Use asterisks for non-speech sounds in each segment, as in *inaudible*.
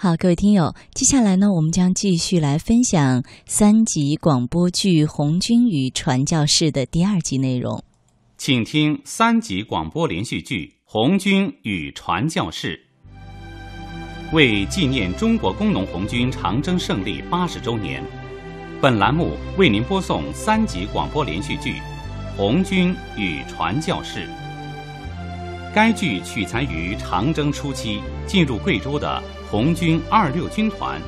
好，各位听友，接下来呢，我们将继续来分享三集广播剧《红军与传教士》的第二集内容。请听三集广播连续剧《红军与传教士》。为纪念中国工农红军长征胜利八十周年，本栏目为您播送三集广播连续剧《红军与传教士》。该剧取材于长征初期进入贵州的红军二六军团，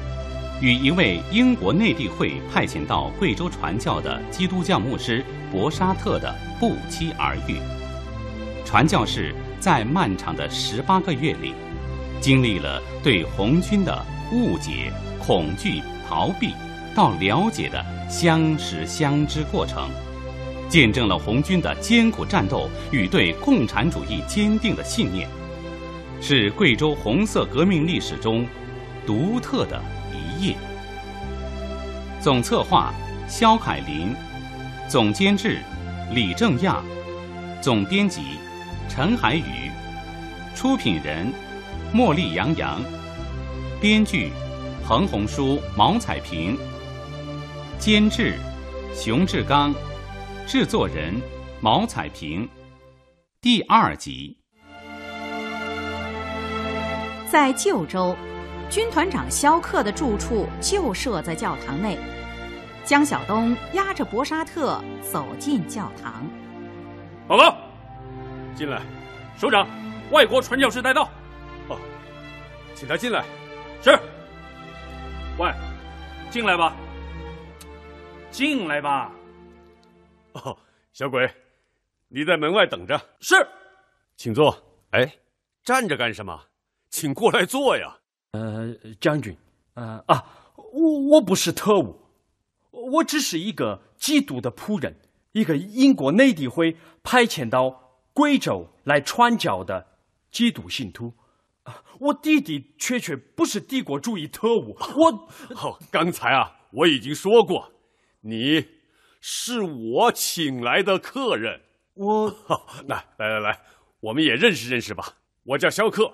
与一位英国内地会派遣到贵州传教的基督教牧师博沙特的不期而遇。传教士在漫长的十八个月里，经历了对红军的误解、恐惧、逃避，到了解的相识相知过程。见证了红军的艰苦战斗与对共产主义坚定的信念，是贵州红色革命历史中独特的一页。总策划肖凯林，总监制李正亚，总编辑陈海宇，出品人茉莉杨洋，编剧彭红书、毛彩萍，监制熊志刚。制作人毛彩萍，第二集。在旧州，军团长肖克的住处就设在教堂内。江晓东押着博沙特走进教堂。报告，进来，首长，外国传教士带到。哦，请他进来。是。喂，进来吧。进来吧。哦，小鬼，你在门外等着。是，请坐。哎，站着干什么？请过来坐呀。呃，将军，呃啊，我我不是特务，我只是一个基督的仆人，一个英国内地会派遣到贵州来传教的基督信徒。我的的确确不是帝国主义特务。我，哦，刚才啊，我已经说过，你。是我请来的客人，我 *laughs* 来来来来，我们也认识认识吧。我叫肖克。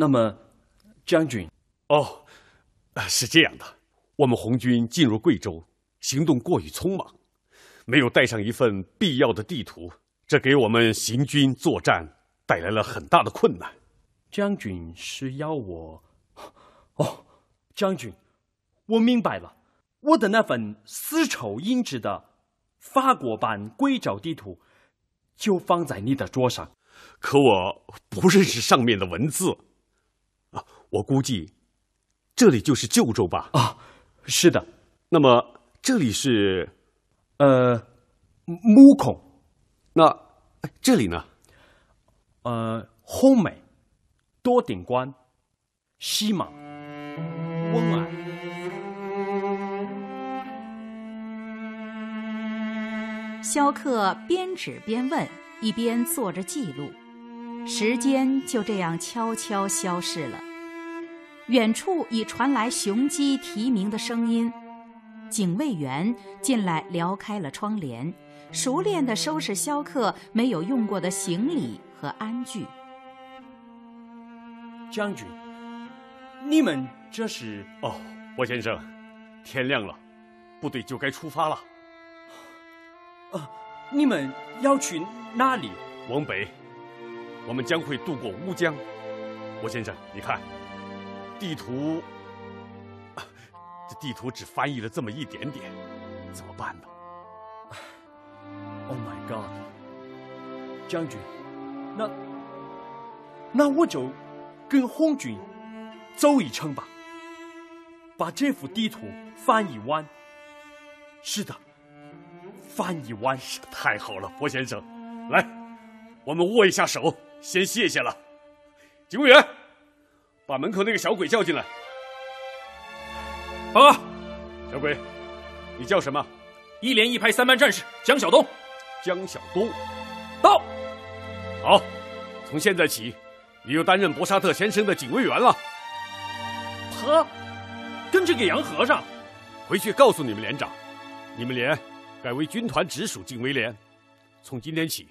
那么，将军，哦，是这样的，我们红军进入贵州，行动过于匆忙，没有带上一份必要的地图，这给我们行军作战带来了很大的困难。将军是要我？哦，将军，我明白了。我的那份丝绸印制的法国版贵州地图就放在你的桌上，可我不认识上面的文字啊！我估计这里就是旧州吧？啊，是的。那么这里是呃木孔，那这里呢？呃，红梅、多顶关、西马、温安。肖克边指边问，一边做着记录，时间就这样悄悄消逝了。远处已传来雄鸡啼鸣的声音，警卫员进来撩开了窗帘，熟练地收拾肖克没有用过的行李和鞍具。将军，你们这是？哦，博先生，天亮了，部队就该出发了。啊，你们要去哪里？往北，我们将会渡过乌江。吴先生，你看，地图，这 *sighs* 地图只翻译了这么一点点，怎么办呢？*sighs* Oh my God，将军，那那我就跟红军走一程吧，把这幅地图翻一完。是的。翻一弯，太好了，薄先生，来，我们握一下手，先谢谢了。警卫员，把门口那个小鬼叫进来。报告，小鬼，你叫什么？一连一排三班战士江晓东。江晓东，到。好，从现在起，你又担任博沙特先生的警卫员了。他跟这个洋和尚，回去告诉你们连长，你们连。改为军团直属警卫连，从今天起，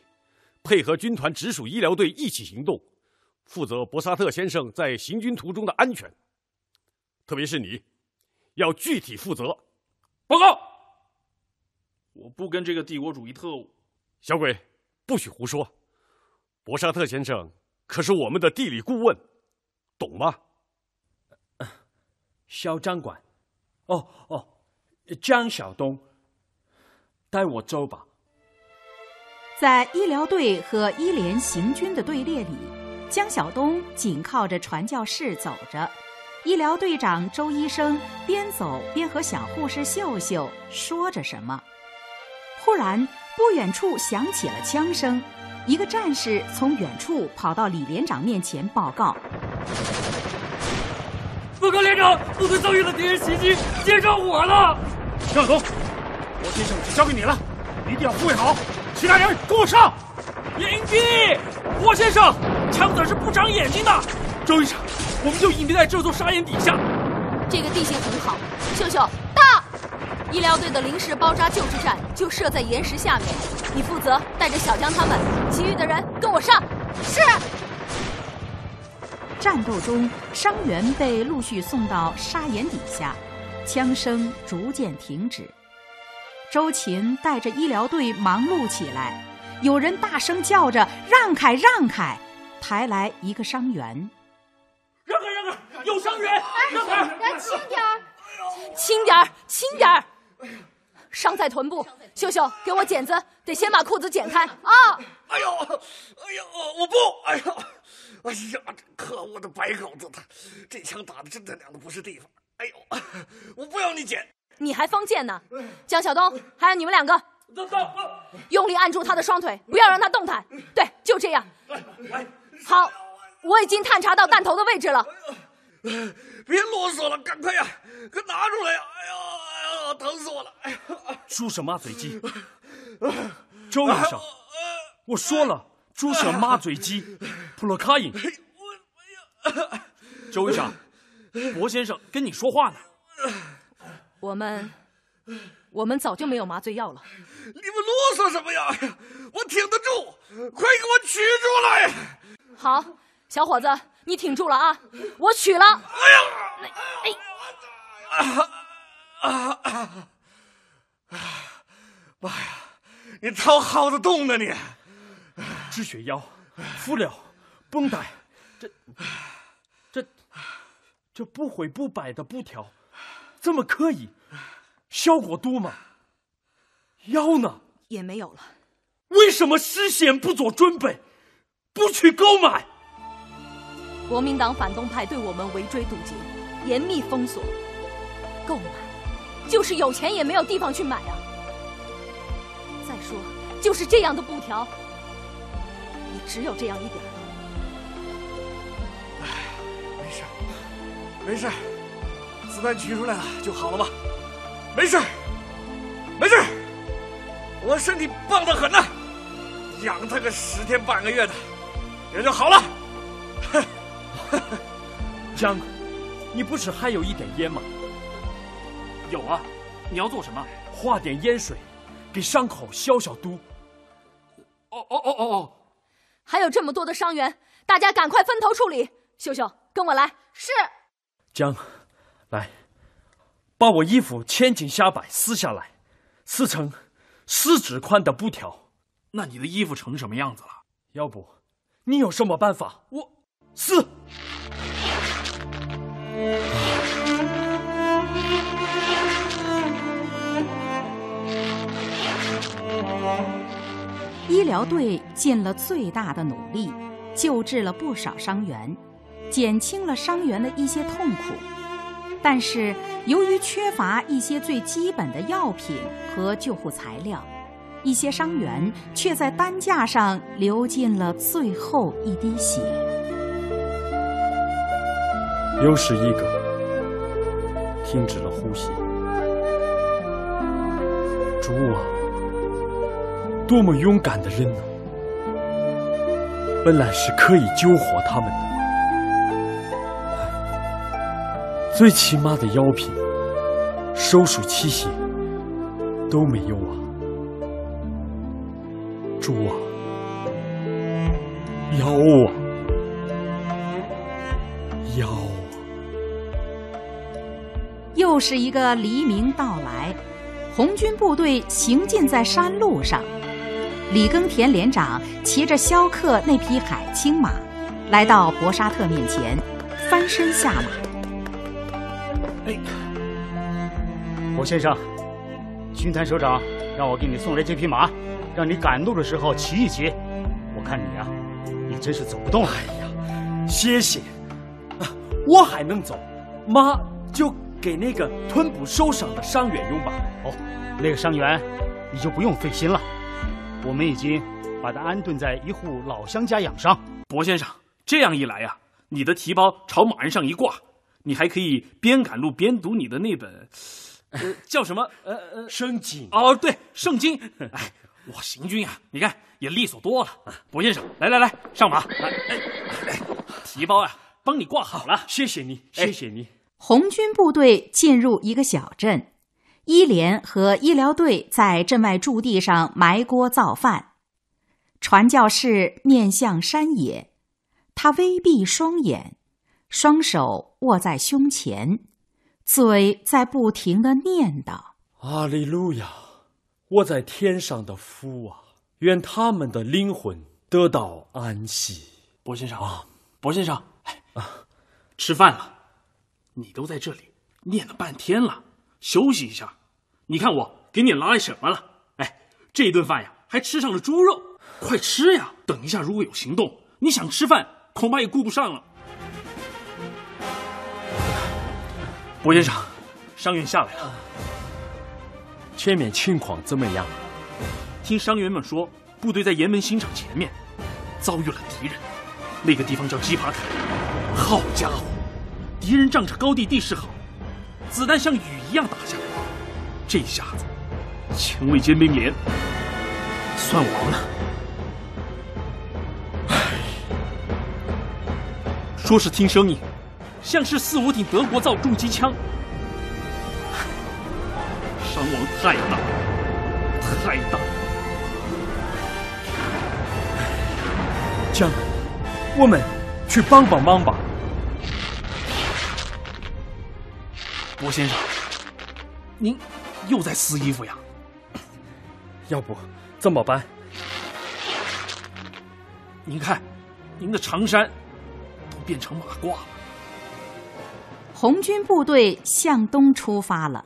配合军团直属医疗队一起行动，负责博沙特先生在行军途中的安全。特别是你，要具体负责。报告，我不跟这个帝国主义特务。小鬼，不许胡说。博沙特先生可是我们的地理顾问，懂吗？肖张管。哦哦，江晓东，带我走吧。在医疗队和医联行军的队列里，江晓东紧靠着传教士走着，医疗队长周医生边走边和小护士秀秀说着什么。忽然，不远处响起了枪声，一个战士从远处跑到李连长面前报告：“报告连长，部队遭遇了敌人袭击，接上火了。”江晓东，我先生就交给你了，一定要护卫好。其他人跟我上！隐蔽，霍先生，枪子是不长眼睛的。周医生，我们就隐蔽在这座沙岩底下。这个地形很好。秀秀到，医疗队的临时包扎救治站就设在岩石下面。你负责带着小江他们，其余的人跟我上。是。战斗中，伤员被陆续送到沙岩底下，枪声逐渐停止。周琴带着医疗队忙碌起来，有人大声叫着：“让开，让开！”抬来一个伤员，让开，让开！有伤员，让开！轻点儿，轻点儿，轻点儿！伤在臀部，秀秀，给我剪子，得先把裤子剪开啊！哎呦，哎呦，我不！哎呦，哎呀，可恶的白狗子，他这枪打的真他娘的不是地方！哎呦，我不要你剪！你还方剑呢，江晓东，还有你们两个，用力按住他的双腿，不要让他动弹。对，就这样。好，我已经探查到弹头的位置了。别啰嗦了，赶快呀，快拿出来呀！哎呀，哎呀，疼死我了！哎呀，注射麻醉剂。周医生，我说了，注射麻醉剂，普洛卡因。周医生，博先生跟你说话呢。我们，我们早就没有麻醉药了。你们啰嗦什么呀？我挺得住，快给我取出来！好，小伙子，你挺住了啊！我取了。哎呀！哎！啊啊啊！妈呀！你掏耗子洞呢你！止血药、敷料、绷带，这、这、这不悔不败的布条。怎么可以？效果多吗？腰呢？也没有了。为什么事先不做准备，不去购买？国民党反动派对我们围追堵截，严密封锁。购买，就是有钱也没有地方去买啊。再说，就是这样的布条，也只有这样一点了。哎，没事，没事。子弹取出来了就好了吧？没事没事我身体棒得很呢，养他个十天半个月的，也就好了。*laughs* 江，你不是还有一点烟吗？有啊，你要做什么？化点烟水，给伤口消消毒。哦哦哦哦哦！还有这么多的伤员，大家赶快分头处理。秀秀，跟我来。是。江。来，把我衣服千斤下摆撕下来，撕成四指宽的布条。那你的衣服成什么样子了？要不，你有什么办法？我撕。医疗队尽了最大的努力，救治了不少伤员，减轻了伤员的一些痛苦。但是，由于缺乏一些最基本的药品和救护材料，一些伤员却在担架上流尽了最后一滴血。又是一个停止了呼吸。主啊，多么勇敢的人呢！本来是可以救活他们的。最起码的药品、手术器械都没有啊！主啊，妖啊，妖啊！又是一个黎明到来，红军部队行进在山路上。李耕田连长骑着萧克那匹海青马，来到博沙特面前，翻身下马。哎，博先生，巡坛首长让我给你送来这匹马，让你赶路的时候骑一骑。我看你呀，你真是走不动了。哎呀，谢谢。我还能走，马就给那个吞捕收赏的伤员用吧。哦，那个伤员你就不用费心了。我们已经把他安顿在一户老乡家养伤。博先生，这样一来呀，你的提包朝马鞍上一挂，你还可以边赶路边读你的那本，呃，*laughs* 叫什么？呃呃，圣经。哦，对，圣经。*laughs* 哎，我行军啊，你看也利索多了。博先生，来来来，上马。来，哎，提包呀。帮你挂好了，谢谢你，谢谢你。红军部队进入一个小镇，医连和医疗队在镇外驻地上埋锅造饭。传教士面向山野，他微闭双眼，双手握在胸前，嘴在不停的念叨：“阿利路亚！我在天上的父啊，愿他们的灵魂得到安息。”博先生啊，博先生。哎啊，吃饭了，你都在这里念了半天了，休息一下。你看我给你拉来什么了？哎，这顿饭呀，还吃上了猪肉，快吃呀！等一下如果有行动，你想吃饭恐怕也顾不上了。博先生，伤员下来了，前面情况怎么样？听伤员们说，部队在岩门新场前面遭遇了敌人，那个地方叫基帕坎。好家伙，敌人仗着高地地势好，子弹像雨一样打下来。这下子，前卫尖兵连算完了。说是听声音，像是四五挺德国造重机枪。伤亡太大，太大。将，我们去帮帮忙吧。郭先生，您又在撕衣服呀？*coughs* 要不这么办？您看，您的长衫都变成马褂了。红军部队向东出发了，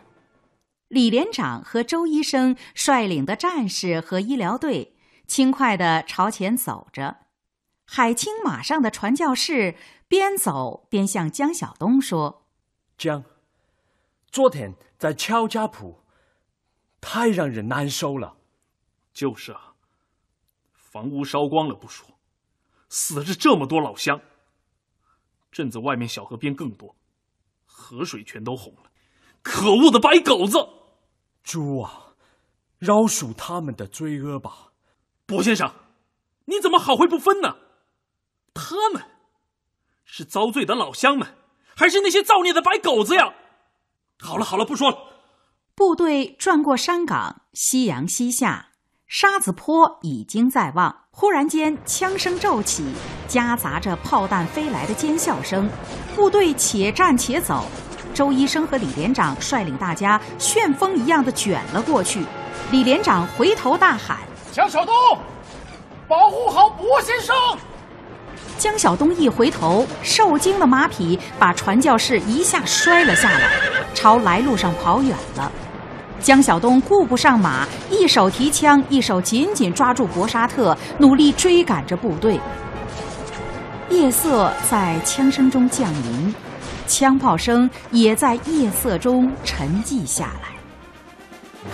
李连长和周医生率领的战士和医疗队轻快地朝前走着。海清马上的传教士边走边向江晓东说：“江。”昨天在乔家铺，太让人难受了。就是啊，房屋烧光了不说，死了这么多老乡。镇子外面小河边更多，河水全都红了。可恶的白狗子！猪啊，饶恕他们的罪恶吧。薄先生，你怎么好坏不分呢？他们是遭罪的老乡们，还是那些造孽的白狗子呀？好了好了，不说了。部队转过山岗，夕阳西下，沙子坡已经在望。忽然间，枪声骤起，夹杂着炮弹飞来的尖笑声。部队且战且走。周医生和李连长率领大家旋风一样的卷了过去。李连长回头大喊：“江小东，保护好博先生！”江晓东一回头，受惊的马匹把传教士一下摔了下来，朝来路上跑远了。江晓东顾不上马，一手提枪，一手紧紧抓住博沙特，努力追赶着部队。夜色在枪声中降临，枪炮声也在夜色中沉寂下来。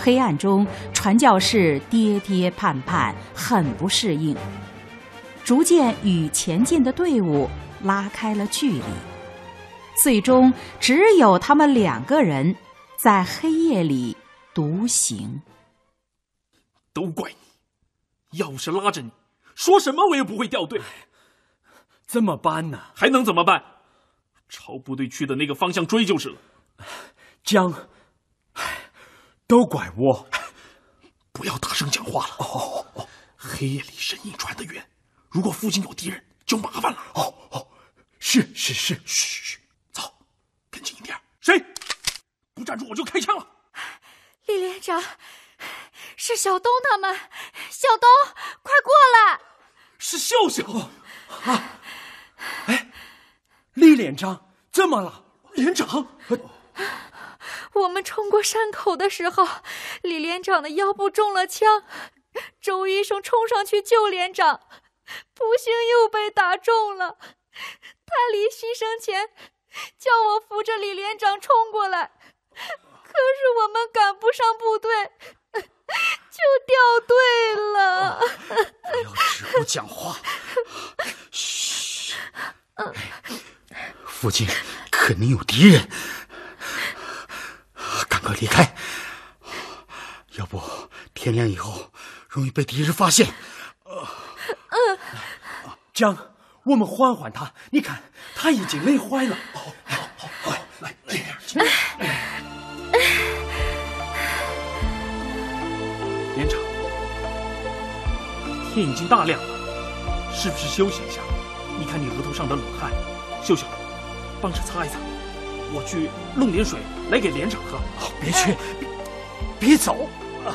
黑暗中，传教士跌跌绊绊，很不适应。逐渐与前进的队伍拉开了距离，最终只有他们两个人在黑夜里独行。都怪你！要是拉着你，说什么我也不会掉队。怎么办呢？还能怎么办？朝部队去的那个方向追就是了。江，都怪我！不要大声讲话了。哦哦，黑夜里声音传得远。如果附近有敌人，就麻烦了。哦哦，是是是，嘘嘘，走，跟紧一点。谁不？站住，我就开枪了。李连长，是小东他们，小东，快过来！是秀秀啊！哎，李连长，怎么了？连长，我们冲过山口的时候，李连长的腰部中了枪，周医生冲上去救连长，不幸又被打中了。他临牺牲前叫我扶着李连长冲过来。可是我们赶不上部队，就掉队了。不要只顾讲话，嘘。附近肯定有敌人，赶快离开，要不天亮以后容易被敌人发现。嗯，江，我们缓缓他，你看他已经累坏了。好，好，好，来，轻点，轻点。天已经大亮了，是不是休息一下？你看你额头上的冷汗，秀秀，帮着擦一擦。我去弄点水来给连长喝。别去，别别走！啊，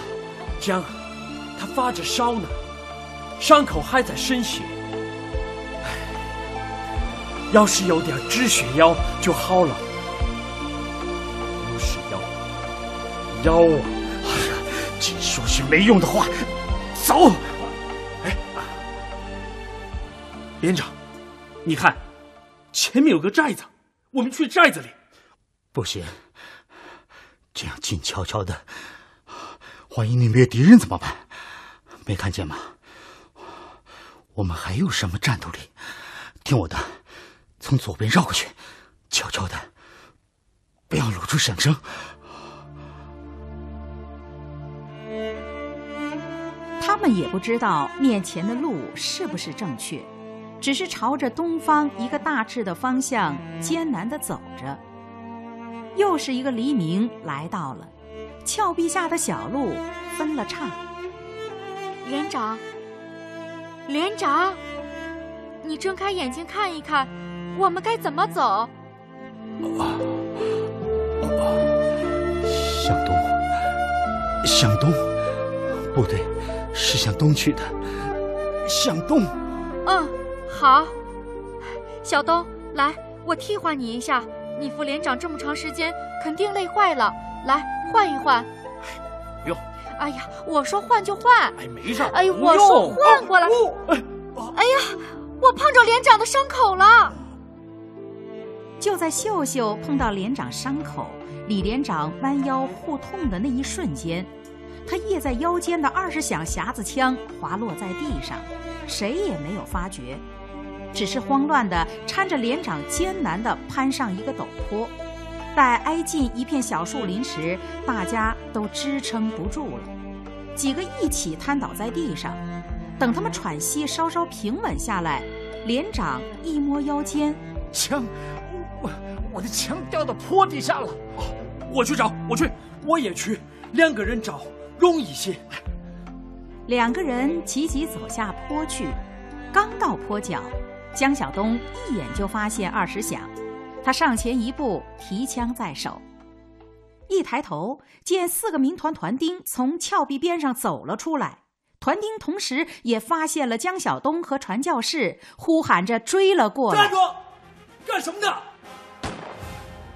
江，他发着烧呢，伤口还在渗血。要是有点止血药就好了。不是药，药啊！哎呀，净说些没用的话，走！连长，你看，前面有个寨子，我们去寨子里。不行，这样静悄悄的，万一那边敌人怎么办？没看见吗？我们还有什么战斗力？听我的。从左边绕过去，悄悄的，不要露出响声。他们也不知道面前的路是不是正确，只是朝着东方一个大致的方向艰难的走着。又是一个黎明来到了，峭壁下的小路分了岔。连长，连长，你睁开眼睛看一看。我们该怎么走？啊，向东，向东，部队是向东去的，向东。嗯，好。小东，来，我替换你一下。你副连长这么长时间，肯定累坏了。来，换一换。不用。哎呀，我说换就换。哎，没事。哎，我说换过来。哎呀，我碰着连长的伤口了。就在秀秀碰到连长伤口，李连长弯腰护痛的那一瞬间，他掖在腰间的二十响匣子枪滑落在地上，谁也没有发觉，只是慌乱地搀着连长艰难地攀上一个陡坡。待挨近一片小树林时，大家都支撑不住了，几个一起瘫倒在地上。等他们喘息稍稍平稳下来，连长一摸腰间，枪。我我的枪掉到坡底下了，我去找，我去，我也去，两个人找容易些。两个人急急走下坡去，刚到坡角，江晓东一眼就发现二十响，他上前一步，提枪在手，一抬头见四个民团团丁从峭壁边上走了出来，团丁同时也发现了江晓东和传教士，呼喊着追了过来。站住！干什么的？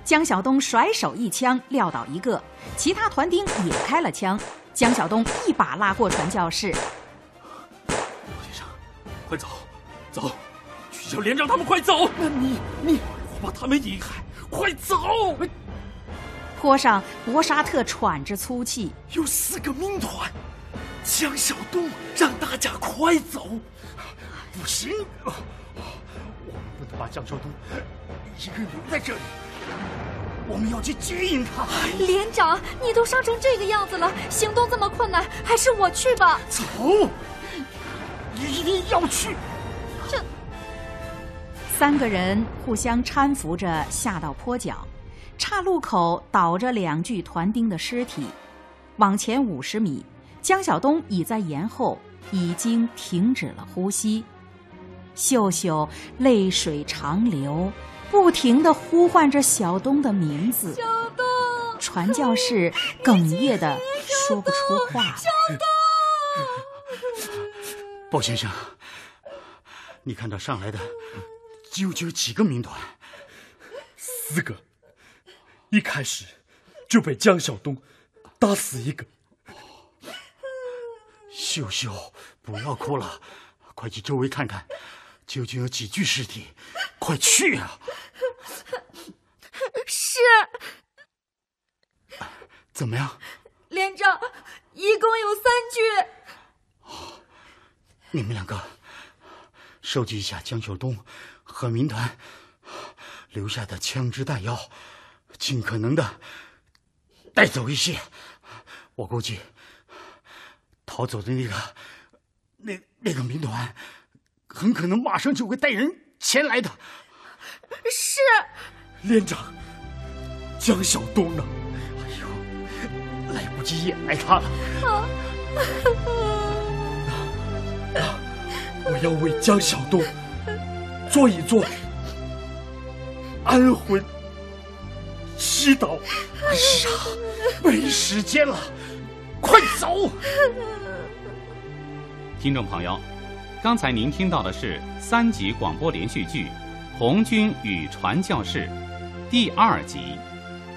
江晓东甩手一枪撂倒一个，其他团丁也开了枪。江晓东一把拉过传教士，罗先生，快走，走，去叫连长他们快走。那你你，我把他们引开，快走。坡上，博沙特喘着粗气，有四个民团。江小东让大家快走，不行，我们不能把江小东一个人留在这里。我们要去接应他。连长，你都伤成这个样子了，行动这么困难，还是我去吧。走，一定要去。这三个人互相搀扶着下到坡脚，岔路口倒着两具团丁的尸体。往前五十米，江晓东倚在岩后，已经停止了呼吸。秀秀泪水长流。不停的呼唤着小东的名字，小东，传教士哽咽的说不出话来。鲍 *laughs* 先生，你看到上来的究竟有几个民团？四个。一开始就被江小东打死一个。秀秀，不要哭了，快去周围看看，究竟有几具尸体？快去啊！是。怎么样？连长，一共有三具。你们两个收集一下江小东和民团留下的枪支弹药，尽可能的带走一些。我估计。逃走的那个，那那个民团，很可能马上就会带人前来的。是，连长，江小东呢？哎呦，来不及掩埋他了。我要为江小东做一做安魂祈祷。是啊，没时间了。快走！听众朋友，刚才您听到的是三集广播连续剧《红军与传教士》第二集，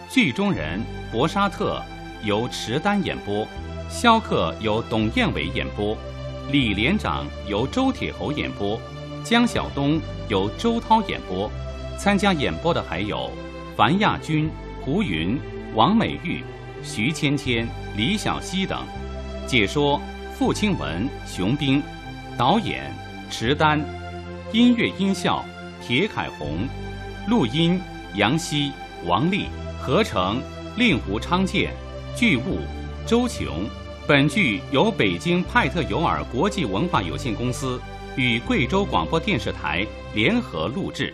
剧中人博沙特由池丹演播，肖克由董彦伟演播，李连长由周铁侯演播，江晓东由周涛演播。参加演播的还有樊亚军、胡云、王美玉。徐芊芊、李小溪等，解说傅清文、熊兵，导演池丹，音乐音效铁凯红，录音杨希、王丽，合成令狐昌建，剧务周琼。本剧由北京派特尤尔国际文化有限公司与贵州广播电视台联合录制。